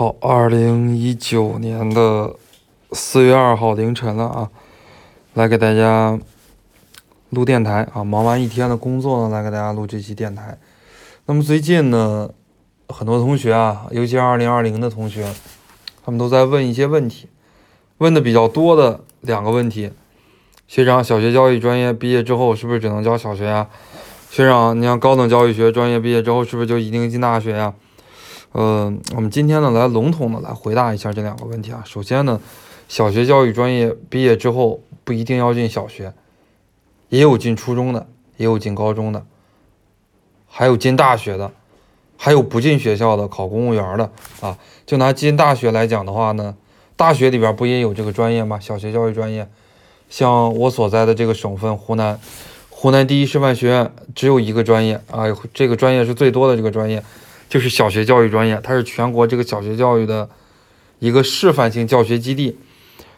好，二零一九年的四月二号凌晨了啊，来给大家录电台啊。忙完一天的工作呢，来给大家录这期电台。那么最近呢，很多同学啊，尤其是二零二零的同学，他们都在问一些问题，问的比较多的两个问题：学长，小学教育专业毕业之后是不是只能教小学呀？学长，你像高等教育学专业毕业之后是不是就一定进大学呀？呃，我们今天呢来笼统的来回答一下这两个问题啊。首先呢，小学教育专业毕业之后不一定要进小学，也有进初中的，也有进高中的，还有进大学的，还有不进学校的考公务员的啊。就拿进大学来讲的话呢，大学里边不也有这个专业吗？小学教育专业，像我所在的这个省份湖南，湖南第一师范学院只有一个专业啊，这个专业是最多的这个专业。就是小学教育专业，它是全国这个小学教育的一个示范性教学基地。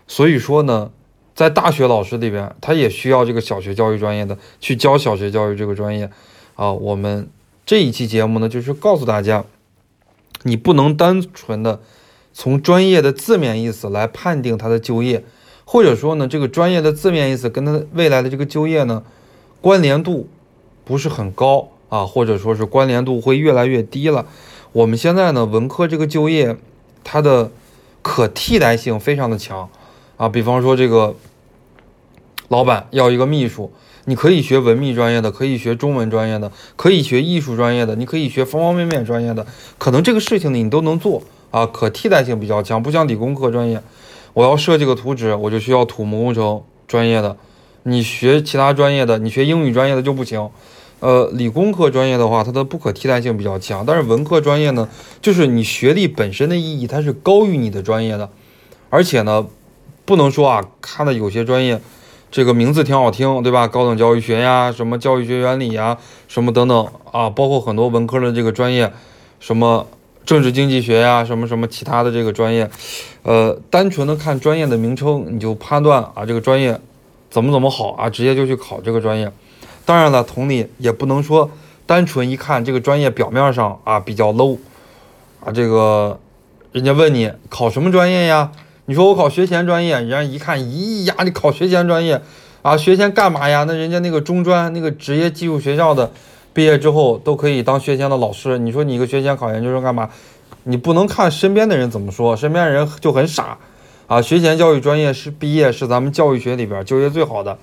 所以说呢，在大学老师里边，他也需要这个小学教育专业的去教小学教育这个专业。啊，我们这一期节目呢，就是告诉大家，你不能单纯的从专业的字面意思来判定他的就业，或者说呢，这个专业的字面意思跟他未来的这个就业呢，关联度不是很高。啊，或者说是关联度会越来越低了。我们现在呢，文科这个就业，它的可替代性非常的强啊。比方说，这个老板要一个秘书，你可以学文秘专业的，可以学中文专业的，可以学艺术专业的，你可以学方方面面专业的，可能这个事情呢，你都能做啊。可替代性比较强，不像理工科专业，我要设计个图纸，我就需要土木工程专业的。你学其他专业的，你学英语专业的就不行。呃，理工科专业的话，它的不可替代性比较强，但是文科专业呢，就是你学历本身的意义，它是高于你的专业的，而且呢，不能说啊，看的有些专业，这个名字挺好听，对吧？高等教育学呀，什么教育学原理呀，什么等等啊，包括很多文科的这个专业，什么政治经济学呀，什么什么其他的这个专业，呃，单纯的看专业的名称，你就判断啊，这个专业怎么怎么好啊，直接就去考这个专业。当然了，同理也不能说单纯一看这个专业表面上啊比较 low 啊，这个人家问你考什么专业呀？你说我考学前专业，人家一看，咦呀，你考学前专业啊？学前干嘛呀？那人家那个中专那个职业技术学校的毕业之后都可以当学前的老师，你说你一个学前考研究生干嘛？你不能看身边的人怎么说，身边人就很傻啊。学前教育专业是毕业是咱们教育学里边就业最好的。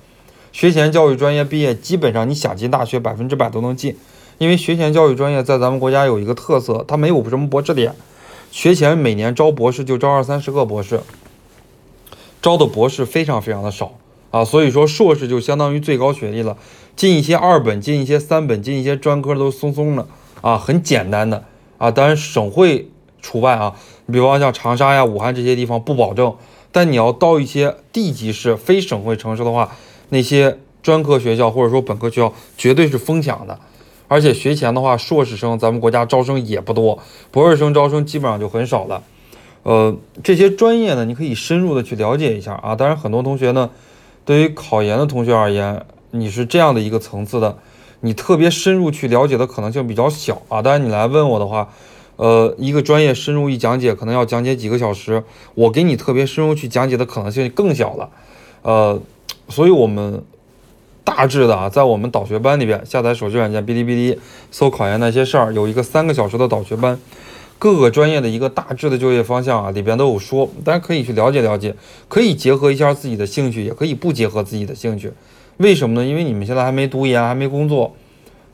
学前教育专业毕业，基本上你想进大学，百分之百都能进，因为学前教育专业在咱们国家有一个特色，它没有什么博士点。学前每年招博士就招二三十个博士，招的博士非常非常的少。啊，所以说硕士就相当于最高学历了，进一些二本，进一些三本，进一些专科都松松的。啊，很简单的。啊，当然省会除外啊，你比方像长沙呀、武汉这些地方不保证，但你要到一些地级市、非省会城市的话。那些专科学校或者说本科学校绝对是疯抢的，而且学前的话，硕士生咱们国家招生也不多，博士生招生基本上就很少了。呃，这些专业呢，你可以深入的去了解一下啊。当然，很多同学呢，对于考研的同学而言，你是这样的一个层次的，你特别深入去了解的可能性比较小啊。当然，你来问我的话，呃，一个专业深入一讲解，可能要讲解几个小时，我给你特别深入去讲解的可能性更小了，呃。所以，我们大致的啊，在我们导学班里边，下载手机软件哔哩哔哩，搜考研那些事儿，有一个三个小时的导学班，各个专业的一个大致的就业方向啊，里边都有说，大家可以去了解了解，可以结合一下自己的兴趣，也可以不结合自己的兴趣。为什么呢？因为你们现在还没读研，还没工作，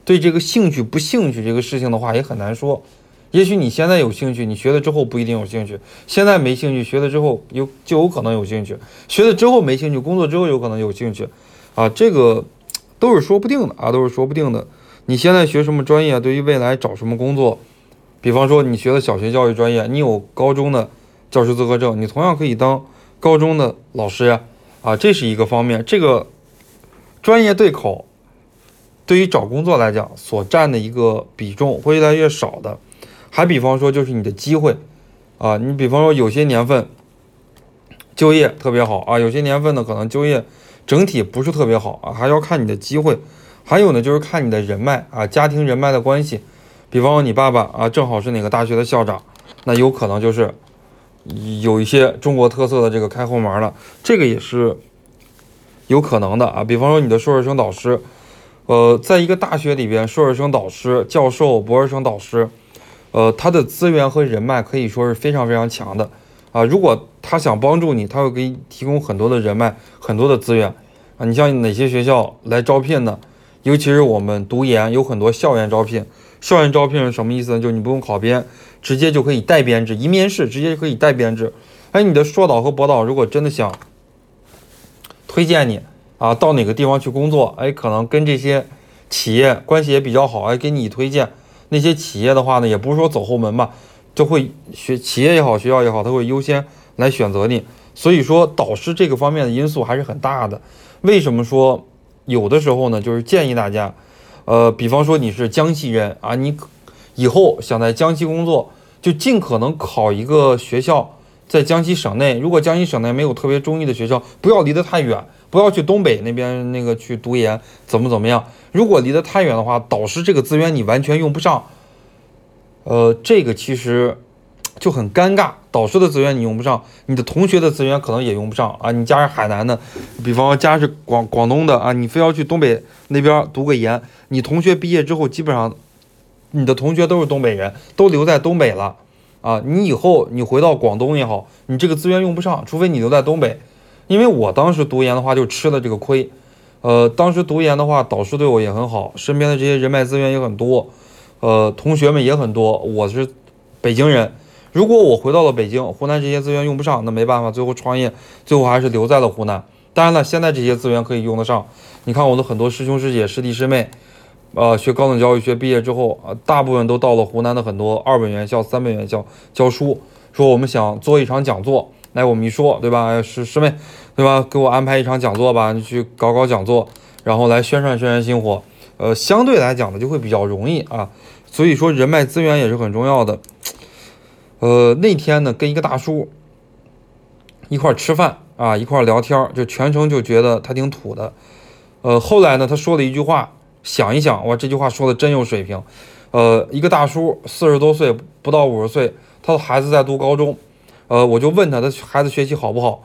对这个兴趣不兴趣这个事情的话，也很难说。也许你现在有兴趣，你学了之后不一定有兴趣；现在没兴趣，学了之后有就有可能有兴趣；学了之后没兴趣，工作之后有可能有兴趣。啊，这个都是说不定的啊，都是说不定的。你现在学什么专业，对于未来找什么工作，比方说你学的小学教育专业，你有高中的教师资格证，你同样可以当高中的老师呀。啊，这是一个方面。这个专业对口对于找工作来讲，所占的一个比重会越来越少的。还比方说，就是你的机会，啊，你比方说有些年份就业特别好啊，有些年份呢可能就业整体不是特别好啊，还要看你的机会。还有呢，就是看你的人脉啊，家庭人脉的关系。比方说你爸爸啊，正好是哪个大学的校长那有可能就是有一些中国特色的这个开后门了，这个也是有可能的啊。比方说你的硕士生导师，呃，在一个大学里边，硕士生导师、教授、博士生导师，呃，他的资源和人脉可以说是非常非常强的啊。如果他想帮助你，他会给你提供很多的人脉、很多的资源啊。你像哪些学校来招聘呢？尤其是我们读研有很多校园招聘，校园招聘是什么意思呢？就是你不用考编，直接就可以带编制，一面试直接就可以带编制。哎，你的硕导和博导如果真的想推荐你啊，到哪个地方去工作，哎，可能跟这些企业关系也比较好，哎，给你推荐那些企业的话呢，也不是说走后门吧，就会学企业也好，学校也好，他会优先来选择你。所以说，导师这个方面的因素还是很大的。为什么说？有的时候呢，就是建议大家，呃，比方说你是江西人啊，你以后想在江西工作，就尽可能考一个学校在江西省内。如果江西省内没有特别中意的学校，不要离得太远，不要去东北那边那个去读研，怎么怎么样？如果离得太远的话，导师这个资源你完全用不上。呃，这个其实。就很尴尬，导师的资源你用不上，你的同学的资源可能也用不上啊。你家是海南的，比方说家是广广东的啊，你非要去东北那边读个研，你同学毕业之后，基本上你的同学都是东北人，都留在东北了啊。你以后你回到广东也好，你这个资源用不上，除非你留在东北。因为我当时读研的话，就吃了这个亏。呃，当时读研的话，导师对我也很好，身边的这些人脉资源也很多，呃，同学们也很多。我是北京人。如果我回到了北京，湖南这些资源用不上，那没办法，最后创业，最后还是留在了湖南。当然了，现在这些资源可以用得上。你看我的很多师兄师姐、师弟师妹，呃，学高等教育学毕业之后，啊，大部分都到了湖南的很多二本院校、三本院校教书。说我们想做一场讲座，来，我们一说，对吧？师师妹，对吧？给我安排一场讲座吧，你去搞搞讲座，然后来宣传宣传星火。呃，相对来讲呢，就会比较容易啊。所以说，人脉资源也是很重要的。呃，那天呢，跟一个大叔一块吃饭啊，一块聊天，就全程就觉得他挺土的。呃，后来呢，他说了一句话，想一想，哇，这句话说的真有水平。呃，一个大叔四十多岁，不到五十岁，他的孩子在读高中。呃，我就问他，他孩子学习好不好？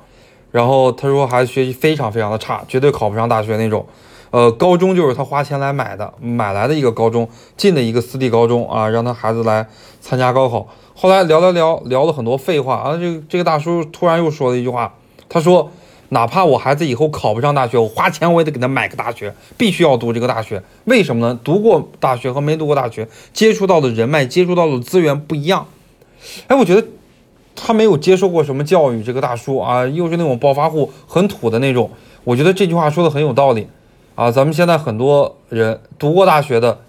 然后他说，孩子学习非常非常的差，绝对考不上大学那种。呃，高中就是他花钱来买的，买来的一个高中，进的一个私立高中啊，让他孩子来参加高考。后来聊聊聊聊了很多废话啊，这这个大叔突然又说了一句话，他说：“哪怕我孩子以后考不上大学，我花钱我也得给他买个大学，必须要读这个大学。为什么呢？读过大学和没读过大学，接触到的人脉、接触到的资源不一样。哎，我觉得他没有接受过什么教育，这个大叔啊，又是那种暴发户，很土的那种。我觉得这句话说的很有道理啊。咱们现在很多人读过大学的，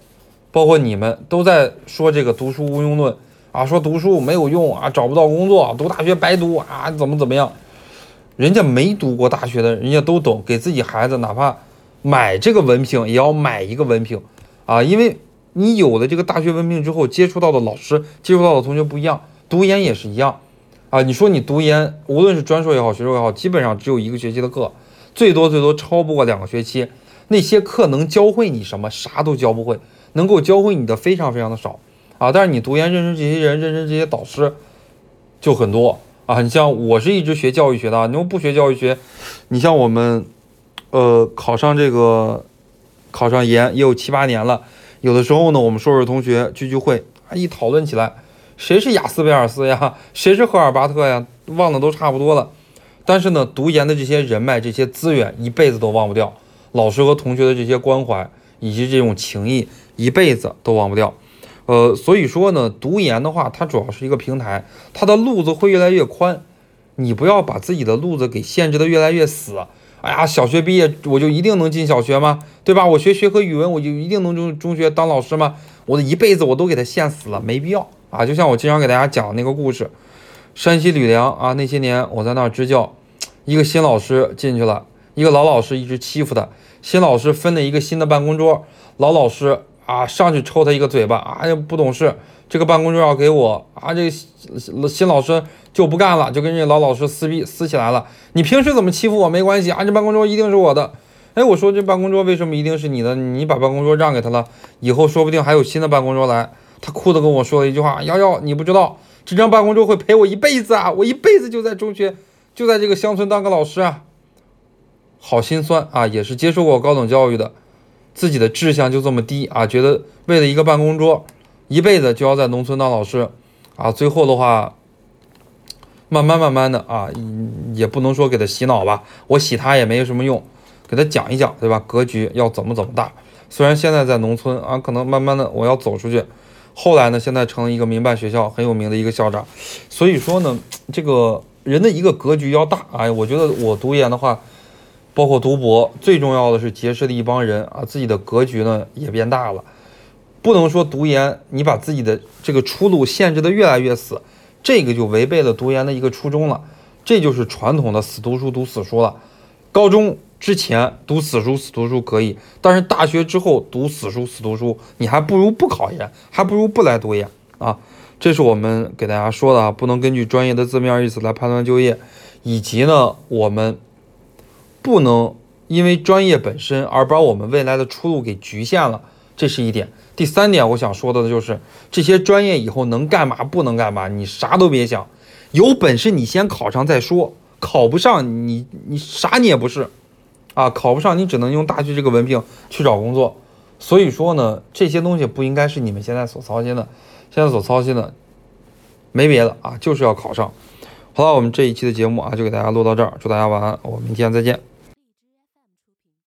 包括你们，都在说这个读书无用论。”啊，说读书没有用啊，找不到工作，读大学白读啊，怎么怎么样？人家没读过大学的，人家都懂，给自己孩子哪怕买这个文凭，也要买一个文凭啊，因为你有了这个大学文凭之后，接触到的老师、接触到的同学不一样，读研也是一样啊。你说你读研，无论是专硕也好，学硕也好，基本上只有一个学期的课，最多最多超不过两个学期，那些课能教会你什么？啥都教不会，能够教会你的非常非常的少。啊！但是你读研认识这些人，认识这些导师就很多啊。你像我是一直学教育学的，你要不学教育学，你像我们，呃，考上这个考上研也有七八年了。有的时候呢，我们硕士同学聚聚会啊，一讨论起来，谁是雅斯贝尔斯呀？谁是赫尔巴特呀？忘的都差不多了。但是呢，读研的这些人脉、这些资源，一辈子都忘不掉。老师和同学的这些关怀以及这种情谊，一辈子都忘不掉。呃，所以说呢，读研的话，它主要是一个平台，它的路子会越来越宽，你不要把自己的路子给限制的越来越死。哎呀，小学毕业我就一定能进小学吗？对吧？我学学科语文我就一定能中中学当老师吗？我的一辈子我都给他限死了，没必要啊！就像我经常给大家讲那个故事，山西吕梁啊，那些年我在那儿支教，一个新老师进去了，一个老老师一直欺负他，新老师分了一个新的办公桌，老老师。啊，上去抽他一个嘴巴！啊，呀，不懂事，这个办公桌要给我啊！这个新老师就不干了，就跟这老老师撕逼撕起来了。你平时怎么欺负我没关系啊，这办公桌一定是我的。哎，我说这办公桌为什么一定是你的？你把办公桌让给他了，以后说不定还有新的办公桌来。他哭着跟我说了一句话：瑶瑶，你不知道，这张办公桌会陪我一辈子啊！我一辈子就在中学，就在这个乡村当个老师啊，好心酸啊！也是接受过高等教育的，自己的志向就这么低啊，觉得为了一个办公桌，一辈子就要在农村当老师啊！最后的话，慢慢慢慢的啊，也不能说给他洗脑吧，我洗他也没什么用，给他讲一讲，对吧？格局要怎么怎么大。虽然现在在农村啊，可能慢慢的我要走出去。后来呢？现在成了一个民办学校很有名的一个校长，所以说呢，这个人的一个格局要大哎。我觉得我读研的话，包括读博，最重要的是结识了一帮人啊，自己的格局呢也变大了。不能说读研你把自己的这个出路限制的越来越死，这个就违背了读研的一个初衷了。这就是传统的死读书读死书了。高中。之前读死书死读书可以，但是大学之后读死书死读书，你还不如不考研，还不如不来读研啊！这是我们给大家说的啊，不能根据专业的字面意思来判断就业，以及呢，我们不能因为专业本身而把我们未来的出路给局限了，这是一点。第三点，我想说的就是这些专业以后能干嘛不能干嘛，你啥都别想，有本事你先考上再说，考不上你你啥你也不是。啊，考不上你只能用大学这个文凭去找工作，所以说呢，这些东西不应该是你们现在所操心的，现在所操心的没别的啊，就是要考上。好了，我们这一期的节目啊，就给大家录到这儿，祝大家晚安，我们明天再见。